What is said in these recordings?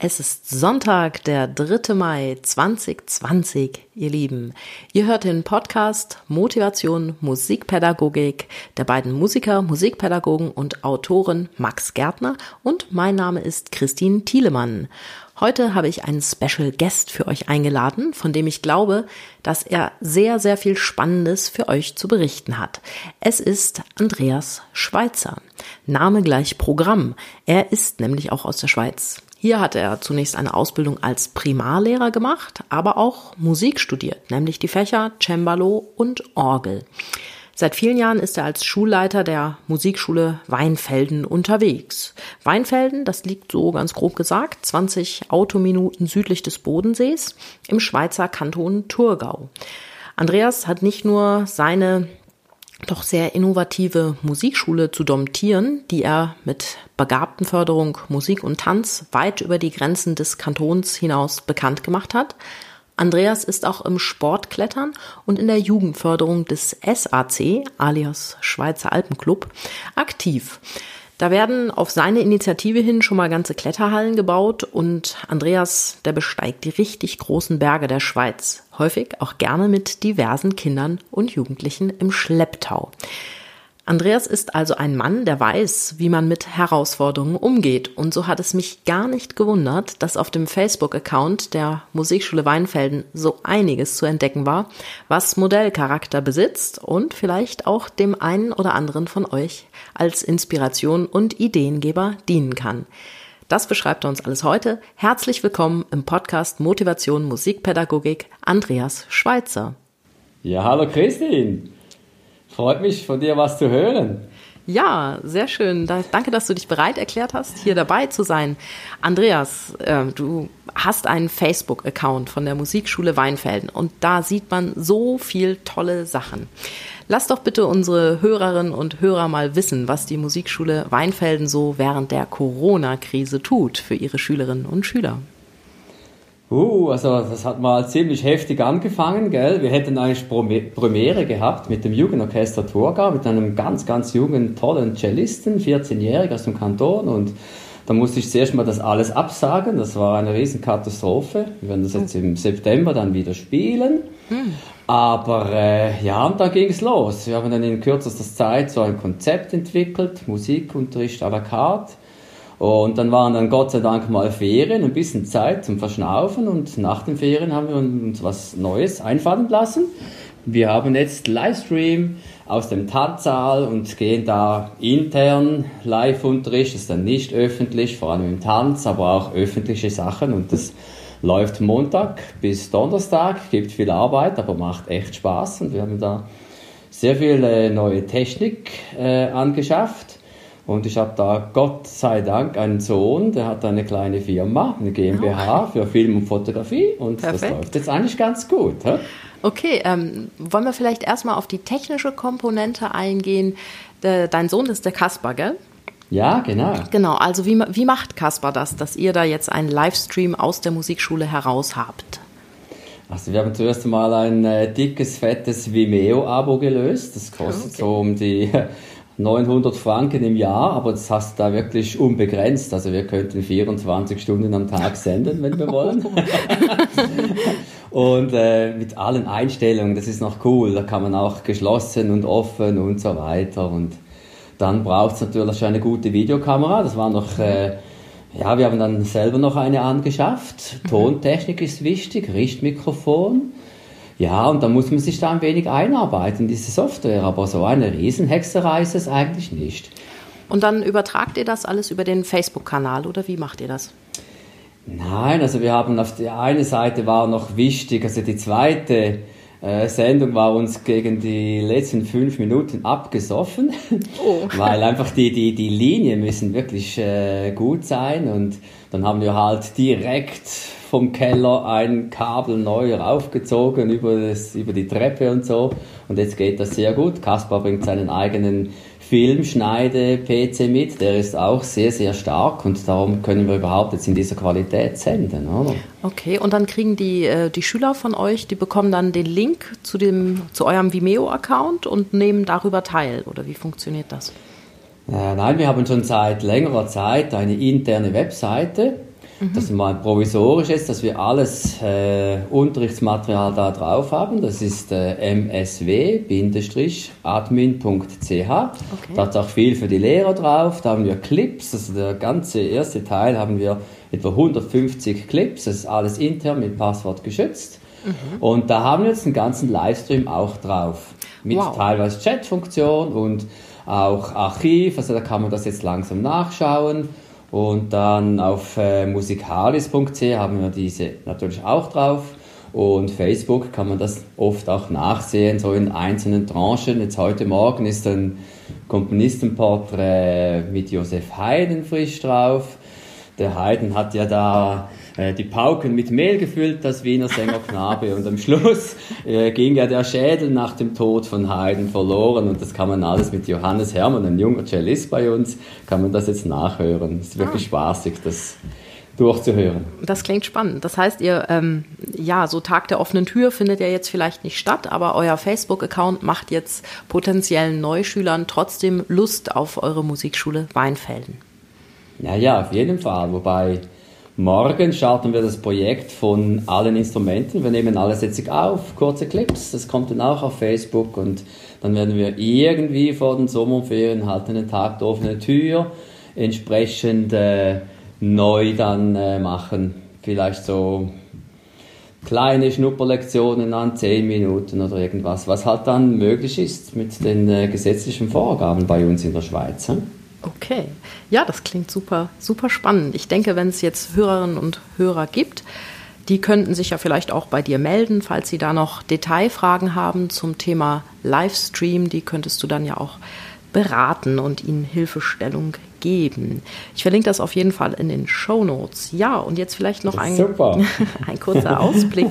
Es ist Sonntag, der 3. Mai 2020, ihr Lieben. Ihr hört den Podcast Motivation Musikpädagogik der beiden Musiker, Musikpädagogen und Autoren Max Gärtner und mein Name ist Christine Thielemann. Heute habe ich einen Special Guest für euch eingeladen, von dem ich glaube, dass er sehr, sehr viel Spannendes für euch zu berichten hat. Es ist Andreas Schweitzer. Name gleich Programm. Er ist nämlich auch aus der Schweiz. Hier hat er zunächst eine Ausbildung als Primarlehrer gemacht, aber auch Musik studiert, nämlich die Fächer Cembalo und Orgel. Seit vielen Jahren ist er als Schulleiter der Musikschule Weinfelden unterwegs. Weinfelden, das liegt so ganz grob gesagt 20 Autominuten südlich des Bodensees im Schweizer Kanton Thurgau. Andreas hat nicht nur seine doch sehr innovative Musikschule zu domptieren, die er mit Begabtenförderung, Musik und Tanz weit über die Grenzen des Kantons hinaus bekannt gemacht hat. Andreas ist auch im Sportklettern und in der Jugendförderung des SAC, alias Schweizer Alpenclub, aktiv. Da werden auf seine Initiative hin schon mal ganze Kletterhallen gebaut und Andreas, der besteigt die richtig großen Berge der Schweiz, häufig auch gerne mit diversen Kindern und Jugendlichen im Schlepptau. Andreas ist also ein Mann, der weiß, wie man mit Herausforderungen umgeht. Und so hat es mich gar nicht gewundert, dass auf dem Facebook-Account der Musikschule Weinfelden so einiges zu entdecken war, was Modellcharakter besitzt und vielleicht auch dem einen oder anderen von euch als Inspiration und Ideengeber dienen kann. Das beschreibt er uns alles heute. Herzlich willkommen im Podcast Motivation Musikpädagogik Andreas Schweitzer. Ja, hallo Christine. Freut mich, von dir was zu hören. Ja, sehr schön. danke, dass du dich bereit erklärt hast, hier dabei zu sein. Andreas, äh, du hast einen Facebook-Account von der Musikschule Weinfelden und da sieht man so viel tolle Sachen. Lass doch bitte unsere Hörerinnen und Hörer mal wissen, was die Musikschule Weinfelden so während der Corona-Krise tut für ihre Schülerinnen und Schüler. Uh, also das hat mal ziemlich heftig angefangen, gell? Wir hätten eigentlich Premiere gehabt mit dem Jugendorchester Thurgau, mit einem ganz, ganz jungen, tollen Cellisten, 14-jährig aus dem Kanton und da musste ich zuerst mal das alles absagen, das war eine Riesenkatastrophe. Wir werden das jetzt im September dann wieder spielen. Hm. Aber äh, ja, und da ging es los. Wir haben dann in kürzester Zeit so ein Konzept entwickelt, Musikunterricht à la carte und dann waren dann Gott sei Dank mal Ferien, ein bisschen Zeit zum Verschnaufen. Und nach den Ferien haben wir uns was Neues einfallen lassen. Wir haben jetzt Livestream aus dem Tanzsaal und gehen da intern. Live-Unterricht, das ist dann nicht öffentlich, vor allem im Tanz, aber auch öffentliche Sachen. Und das läuft Montag bis Donnerstag, gibt viel Arbeit, aber macht echt Spaß. Und wir haben da sehr viel äh, neue Technik äh, angeschafft und ich habe da Gott sei Dank einen Sohn, der hat eine kleine Firma, eine GmbH okay. für Film und Fotografie und Perfekt. das läuft jetzt eigentlich ganz gut. He? Okay, ähm, wollen wir vielleicht erstmal auf die technische Komponente eingehen? De, dein Sohn ist der Kasper, gell? Ja, genau. Genau, also wie, wie macht Kasper das, dass ihr da jetzt einen Livestream aus der Musikschule heraus habt? Also wir haben zuerst mal ein äh, dickes, fettes Vimeo-Abo gelöst. Das kostet okay. so um die 900 Franken im Jahr, aber das hast du da wirklich unbegrenzt. Also wir könnten 24 Stunden am Tag senden, wenn wir wollen. und äh, mit allen Einstellungen, das ist noch cool. Da kann man auch geschlossen und offen und so weiter. Und dann braucht es natürlich eine gute Videokamera. Das war noch... Äh, ja, wir haben dann selber noch eine angeschafft. Mhm. Tontechnik ist wichtig, Richtmikrofon. Ja, und da muss man sich da ein wenig einarbeiten in diese Software, aber so eine Riesenhexerei ist es eigentlich nicht. Und dann übertragt ihr das alles über den Facebook-Kanal oder wie macht ihr das? Nein, also wir haben auf der einen Seite war noch wichtig, also die zweite äh, Sendung war uns gegen die letzten fünf Minuten abgesoffen, oh. weil einfach die, die, die Linien müssen wirklich äh, gut sein und dann haben wir halt direkt vom Keller ein Kabel neu raufgezogen über, das, über die Treppe und so. Und jetzt geht das sehr gut. Kaspar bringt seinen eigenen Filmschneide-PC mit, der ist auch sehr, sehr stark und darum können wir überhaupt jetzt in dieser Qualität senden. Oder? Okay, und dann kriegen die, äh, die Schüler von euch, die bekommen dann den Link zu, dem, zu eurem Vimeo-Account und nehmen darüber teil, oder wie funktioniert das? Äh, nein, wir haben schon seit längerer Zeit eine interne Webseite, Mhm. Das ist mal provisorisch ist, dass wir alles äh, Unterrichtsmaterial da drauf haben. Das ist äh, msw-admin.ch. Okay. Da hat auch viel für die Lehrer drauf. Da haben wir Clips. Also der ganze erste Teil haben wir etwa 150 Clips. Das ist alles intern mit Passwort geschützt. Mhm. Und da haben wir jetzt einen ganzen Livestream auch drauf. Mit wow. teilweise Chatfunktion und auch Archiv. Also da kann man das jetzt langsam nachschauen. Und dann auf äh, musikalis.ch haben wir diese natürlich auch drauf. Und Facebook kann man das oft auch nachsehen, so in einzelnen Tranchen. Jetzt heute Morgen ist ein Komponistenporträt mit Josef Haydn frisch drauf. Der Haydn hat ja da äh, die Pauken mit Mehl gefüllt, das Wiener Sängerknabe. Und am Schluss äh, ging ja der Schädel nach dem Tod von Haydn verloren. Und das kann man alles mit Johannes Hermann, ein junger Cellist bei uns, kann man das jetzt nachhören. Es ist wirklich ah. spaßig, das durchzuhören. Das klingt spannend. Das heißt, ihr, ähm, ja, so Tag der offenen Tür findet ja jetzt vielleicht nicht statt, aber euer Facebook-Account macht jetzt potenziellen Neuschülern trotzdem Lust auf eure Musikschule Weinfelden. Ja, ja, auf jeden Fall. Wobei Morgen starten wir das Projekt von allen Instrumenten. Wir nehmen alles jetzt auf, kurze Clips. Das kommt dann auch auf Facebook und dann werden wir irgendwie vor den Sommerferien halt einen Tag der offenen Tür entsprechend äh, neu dann äh, machen. Vielleicht so kleine Schnupperlektionen an 10 Minuten oder irgendwas, was halt dann möglich ist mit den äh, gesetzlichen Vorgaben bei uns in der Schweiz. Hm? Okay, ja, das klingt super, super spannend. Ich denke, wenn es jetzt Hörerinnen und Hörer gibt, die könnten sich ja vielleicht auch bei dir melden, falls sie da noch Detailfragen haben zum Thema Livestream. Die könntest du dann ja auch beraten und ihnen Hilfestellung geben. Ich verlinke das auf jeden Fall in den Show Notes. Ja, und jetzt vielleicht noch ein, ein kurzer Ausblick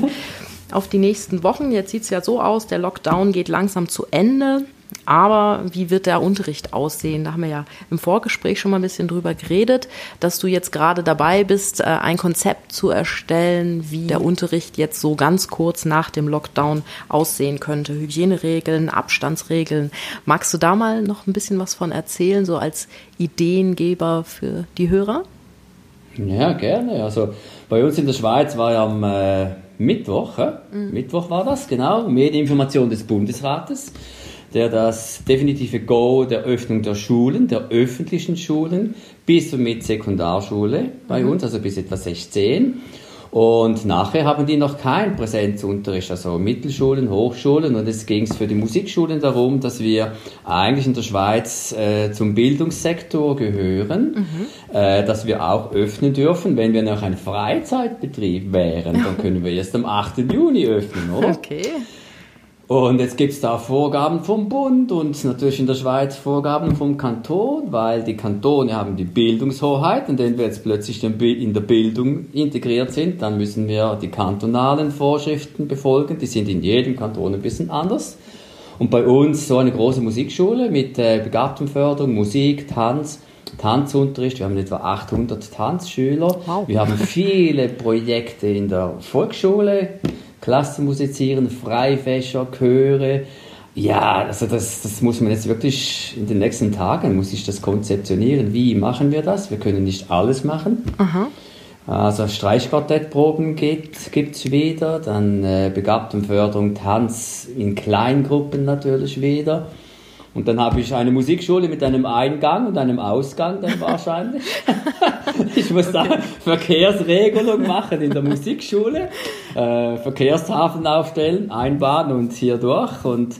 auf die nächsten Wochen. Jetzt sieht es ja so aus, der Lockdown geht langsam zu Ende. Aber wie wird der Unterricht aussehen? Da haben wir ja im Vorgespräch schon mal ein bisschen drüber geredet, dass du jetzt gerade dabei bist, äh, ein Konzept zu erstellen, wie der Unterricht jetzt so ganz kurz nach dem Lockdown aussehen könnte. Hygieneregeln, Abstandsregeln. Magst du da mal noch ein bisschen was von erzählen, so als Ideengeber für die Hörer? Ja, gerne. Also bei uns in der Schweiz war ja am äh, Mittwoch, äh? mhm. Mittwoch war das, genau, Medieninformation des Bundesrates der das definitive Go der Öffnung der Schulen, der öffentlichen Schulen, bis und mit Sekundarschule bei mhm. uns, also bis etwa 16. Und nachher haben die noch keinen Präsenzunterricht, also Mittelschulen, Hochschulen. Und es ging es für die Musikschulen darum, dass wir eigentlich in der Schweiz äh, zum Bildungssektor gehören, mhm. äh, dass wir auch öffnen dürfen. Wenn wir noch ein Freizeitbetrieb wären, dann können wir erst am 8. Juni öffnen, oder? Okay. Und jetzt gibt es da Vorgaben vom Bund und natürlich in der Schweiz Vorgaben vom Kanton, weil die Kantone haben die Bildungshoheit und wenn wir jetzt plötzlich in der Bildung integriert sind, dann müssen wir die kantonalen Vorschriften befolgen. Die sind in jedem Kanton ein bisschen anders. Und bei uns so eine große Musikschule mit äh, Begabtenförderung, Musik, Tanz, Tanzunterricht. Wir haben etwa 800 Tanzschüler. Wow. Wir haben viele Projekte in der Volksschule Klassenmusizieren, Freifächer, Chöre. Ja, also das, das muss man jetzt wirklich in den nächsten Tagen, muss ich das konzeptionieren. Wie machen wir das? Wir können nicht alles machen. Aha. Also Streichquartettproben gibt es wieder, dann äh, Begabtenförderung, Tanz in Kleingruppen natürlich wieder. Und dann habe ich eine Musikschule mit einem Eingang und einem Ausgang dann wahrscheinlich. ich muss da Verkehrsregelung machen in der Musikschule, äh, Verkehrshafen aufstellen, Einbahn und hier durch und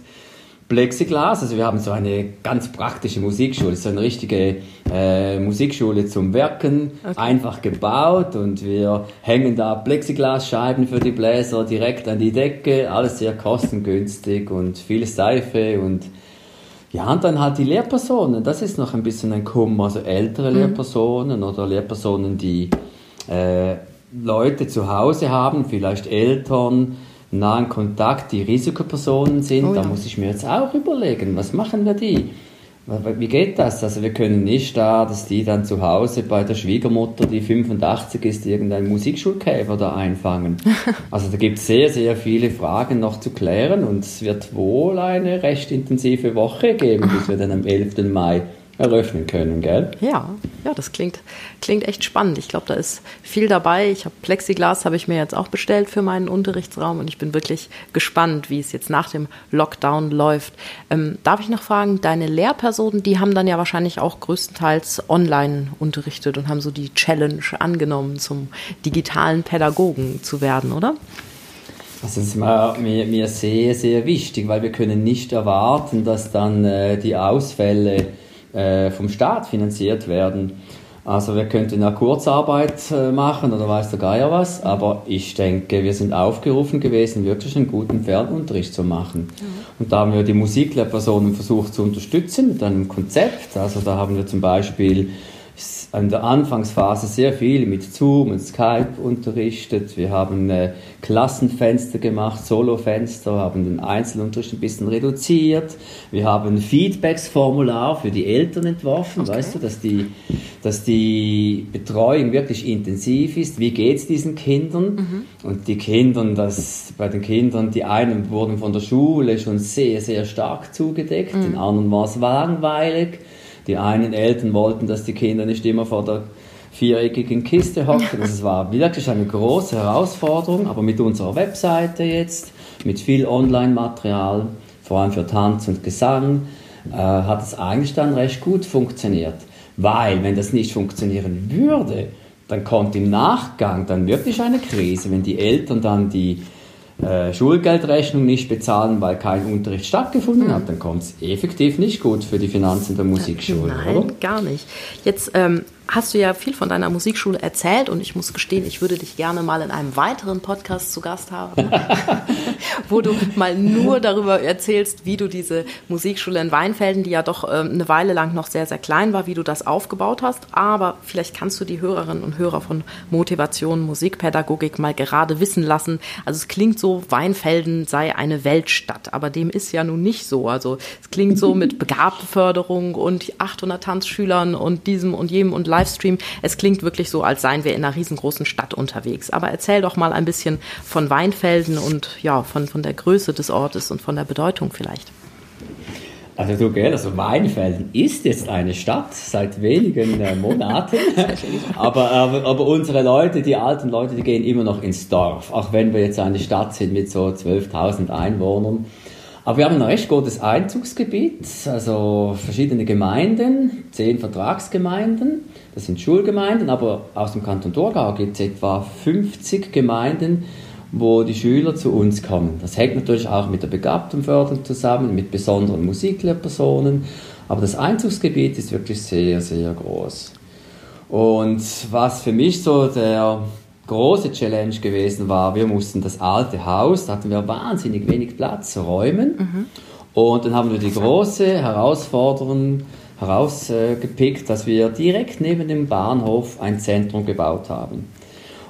Plexiglas. Also wir haben so eine ganz praktische Musikschule, so eine richtige äh, Musikschule zum Werken, okay. einfach gebaut und wir hängen da Plexiglasscheiben für die Bläser direkt an die Decke, alles sehr kostengünstig und viel Seife und ja, und dann halt die Lehrpersonen, das ist noch ein bisschen ein Kummer, also ältere mhm. Lehrpersonen oder Lehrpersonen, die äh, Leute zu Hause haben, vielleicht Eltern, nahen Kontakt, die Risikopersonen sind, oh ja. da muss ich mir jetzt auch überlegen, was machen wir die? Wie geht das? Also wir können nicht da, dass die dann zu Hause bei der Schwiegermutter, die 85 ist, irgendeinen Musikschulkäfer da einfangen. Also da gibt es sehr, sehr viele Fragen noch zu klären und es wird wohl eine recht intensive Woche geben, bis wir dann am 11. Mai eröffnen können, gell? Ja, ja, das klingt, klingt echt spannend. Ich glaube, da ist viel dabei. Ich habe Plexiglas, habe ich mir jetzt auch bestellt für meinen Unterrichtsraum und ich bin wirklich gespannt, wie es jetzt nach dem Lockdown läuft. Ähm, darf ich noch fragen, deine Lehrpersonen, die haben dann ja wahrscheinlich auch größtenteils online unterrichtet und haben so die Challenge angenommen, zum digitalen Pädagogen zu werden, oder? Das ist mir, mir, sehr, sehr wichtig, weil wir können nicht erwarten, dass dann äh, die Ausfälle äh, vom Staat finanziert werden. Also wir könnten ja Kurzarbeit äh, machen oder weiß der Geier was, aber ich denke, wir sind aufgerufen gewesen, wirklich einen guten Fernunterricht zu machen. Mhm. Und da haben wir die Musiklehrpersonen versucht zu unterstützen mit einem Konzept. Also da haben wir zum Beispiel in der Anfangsphase sehr viel mit Zoom und Skype unterrichtet. Wir haben äh, Klassenfenster gemacht, Solofenster, haben den Einzelunterricht ein bisschen reduziert. Wir haben Feedbacksformular für die Eltern entworfen, okay. weißt du, dass die, dass die Betreuung wirklich intensiv ist. Wie geht es diesen Kindern? Mhm. Und die Kindern, das, bei den Kindern, die einen wurden von der Schule schon sehr, sehr stark zugedeckt, mhm. den anderen war es langweilig. Die einen Eltern wollten, dass die Kinder nicht immer vor der viereckigen Kiste hocken. Das war wirklich eine große Herausforderung, aber mit unserer Webseite jetzt, mit viel Online-Material, vor allem für Tanz und Gesang, äh, hat es eigentlich dann recht gut funktioniert. Weil, wenn das nicht funktionieren würde, dann kommt im Nachgang dann wirklich eine Krise, wenn die Eltern dann die äh, Schulgeldrechnung nicht bezahlen, weil kein Unterricht stattgefunden mhm. hat, dann kommt es effektiv nicht gut für die Finanzen der Musikschule, Nein, oder? gar nicht. Jetzt ähm, hast du ja viel von deiner Musikschule erzählt und ich muss gestehen, ich würde dich gerne mal in einem weiteren Podcast zu Gast haben, wo du mal nur darüber erzählst, wie du diese Musikschule in Weinfelden, die ja doch äh, eine Weile lang noch sehr, sehr klein war, wie du das aufgebaut hast. Aber vielleicht kannst du die Hörerinnen und Hörer von Motivation, Musikpädagogik mal gerade wissen lassen. Also es klingt so, Weinfelden sei eine Weltstadt, aber dem ist ja nun nicht so. Also es klingt so mit Begabtenförderung und 800 Tanzschülern und diesem und jedem und Livestream. Es klingt wirklich so, als seien wir in einer riesengroßen Stadt unterwegs. Aber erzähl doch mal ein bisschen von Weinfelden und ja, von, von der Größe des Ortes und von der Bedeutung vielleicht. Also du, gell, also Weinfelden ist jetzt eine Stadt seit wenigen äh, Monaten, aber, aber, aber unsere Leute, die alten Leute, die gehen immer noch ins Dorf, auch wenn wir jetzt eine Stadt sind mit so 12.000 Einwohnern. Aber wir haben ein recht gutes Einzugsgebiet, also verschiedene Gemeinden, zehn Vertragsgemeinden, das sind Schulgemeinden, aber aus dem Kanton Thurgau gibt es etwa 50 Gemeinden, wo die Schüler zu uns kommen. Das hängt natürlich auch mit der Begabtenförderung zusammen, mit besonderen Musiklehrpersonen, aber das Einzugsgebiet ist wirklich sehr, sehr groß. Und was für mich so der große Challenge gewesen war, wir mussten das alte Haus, da hatten wir wahnsinnig wenig Platz, räumen. Mhm. Und dann haben wir die große Herausforderung herausgepickt, dass wir direkt neben dem Bahnhof ein Zentrum gebaut haben.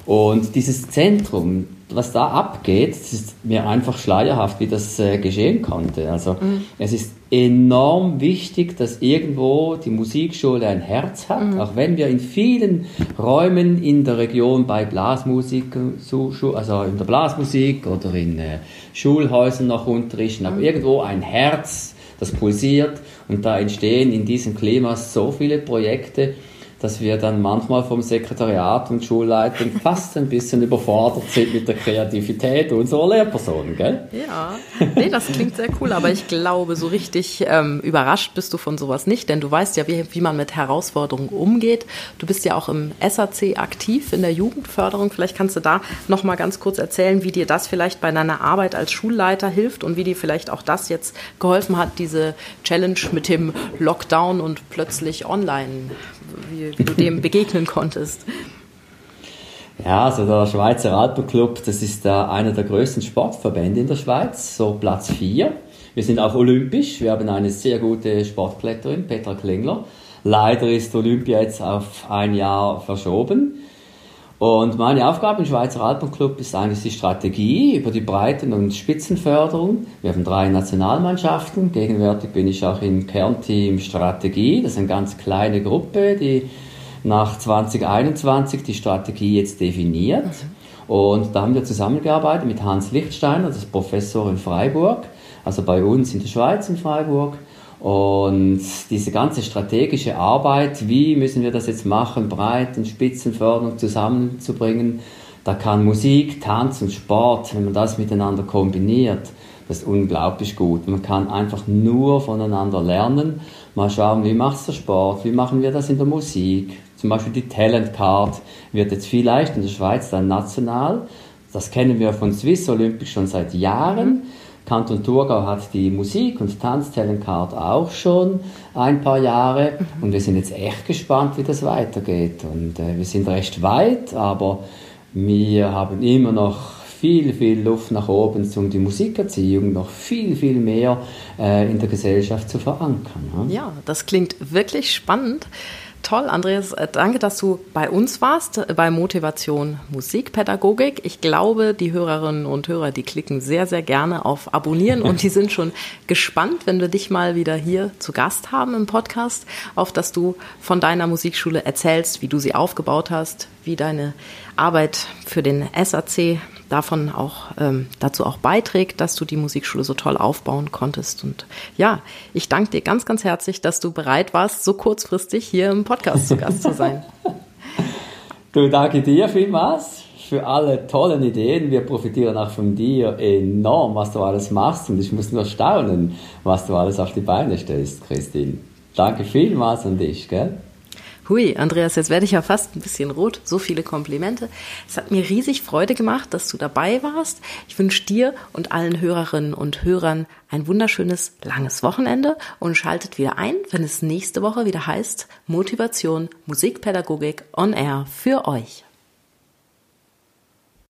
Und dieses Zentrum, was da abgeht, ist mir einfach schleierhaft, wie das äh, geschehen konnte. Also mhm. es ist enorm wichtig, dass irgendwo die Musikschule ein Herz hat, mhm. auch wenn wir in vielen Räumen in der Region bei Blasmusik, also in der Blasmusik oder in äh, Schulhäusern noch unterrichten, aber mhm. irgendwo ein Herz, das pulsiert und da entstehen in diesem Klima so viele Projekte, dass wir dann manchmal vom Sekretariat und Schulleitung fast ein bisschen überfordert sind mit der Kreativität unserer Lehrpersonen, gell? Ja, nee, das klingt sehr cool, aber ich glaube, so richtig ähm, überrascht bist du von sowas nicht, denn du weißt ja, wie, wie man mit Herausforderungen umgeht. Du bist ja auch im SAC aktiv in der Jugendförderung. Vielleicht kannst du da noch mal ganz kurz erzählen, wie dir das vielleicht bei deiner Arbeit als Schulleiter hilft und wie dir vielleicht auch das jetzt geholfen hat, diese Challenge mit dem Lockdown und plötzlich online wie, wie du dem begegnen konntest. Ja, also der Schweizer Alpenclub, das ist äh, einer der größten Sportverbände in der Schweiz, so Platz 4. Wir sind auch olympisch, wir haben eine sehr gute Sportkletterin, Petra Klingler. Leider ist Olympia jetzt auf ein Jahr verschoben. Und meine Aufgabe im Schweizer Alpenclub ist eigentlich die Strategie über die Breiten- und Spitzenförderung. Wir haben drei Nationalmannschaften. Gegenwärtig bin ich auch im Kernteam Strategie. Das ist eine ganz kleine Gruppe, die nach 2021 die Strategie jetzt definiert. Und da haben wir zusammengearbeitet mit Hans Lichtsteiner, das ist Professor in Freiburg, also bei uns in der Schweiz in Freiburg. Und diese ganze strategische Arbeit, wie müssen wir das jetzt machen, Breiten, Spitzenförderung zusammenzubringen, da kann Musik, Tanz und Sport, wenn man das miteinander kombiniert, das ist unglaublich gut. Man kann einfach nur voneinander lernen. Mal schauen, wie macht der Sport, wie machen wir das in der Musik. Zum Beispiel die Talent Card wird jetzt vielleicht in der Schweiz dann national. Das kennen wir von Swiss Olympic schon seit Jahren. Kanton Thurgau hat die Musik- und Tanztalent Card auch schon ein paar Jahre und wir sind jetzt echt gespannt, wie das weitergeht. Und äh, wir sind recht weit, aber wir haben immer noch viel, viel Luft nach oben, um die Musikerziehung noch viel, viel mehr äh, in der Gesellschaft zu verankern. Ja? ja, das klingt wirklich spannend. Toll, Andreas. Äh, danke, dass du bei uns warst, äh, bei Motivation Musikpädagogik. Ich glaube, die Hörerinnen und Hörer, die klicken sehr, sehr gerne auf Abonnieren und die sind schon gespannt, wenn wir dich mal wieder hier zu Gast haben im Podcast, auf dass du von deiner Musikschule erzählst, wie du sie aufgebaut hast, wie deine Arbeit für den SAC davon auch ähm, dazu auch beiträgt, dass du die Musikschule so toll aufbauen konntest. Und ja, ich danke dir ganz, ganz herzlich, dass du bereit warst, so kurzfristig hier im Podcast zu Gast zu sein. du, danke dir vielmals für alle tollen Ideen. Wir profitieren auch von dir enorm, was du alles machst. Und ich muss nur staunen, was du alles auf die Beine stellst, Christine. Danke vielmals an dich, gell? Hui, Andreas, jetzt werde ich ja fast ein bisschen rot. So viele Komplimente. Es hat mir riesig Freude gemacht, dass du dabei warst. Ich wünsche dir und allen Hörerinnen und Hörern ein wunderschönes, langes Wochenende und schaltet wieder ein, wenn es nächste Woche wieder heißt Motivation, Musikpädagogik on Air für euch.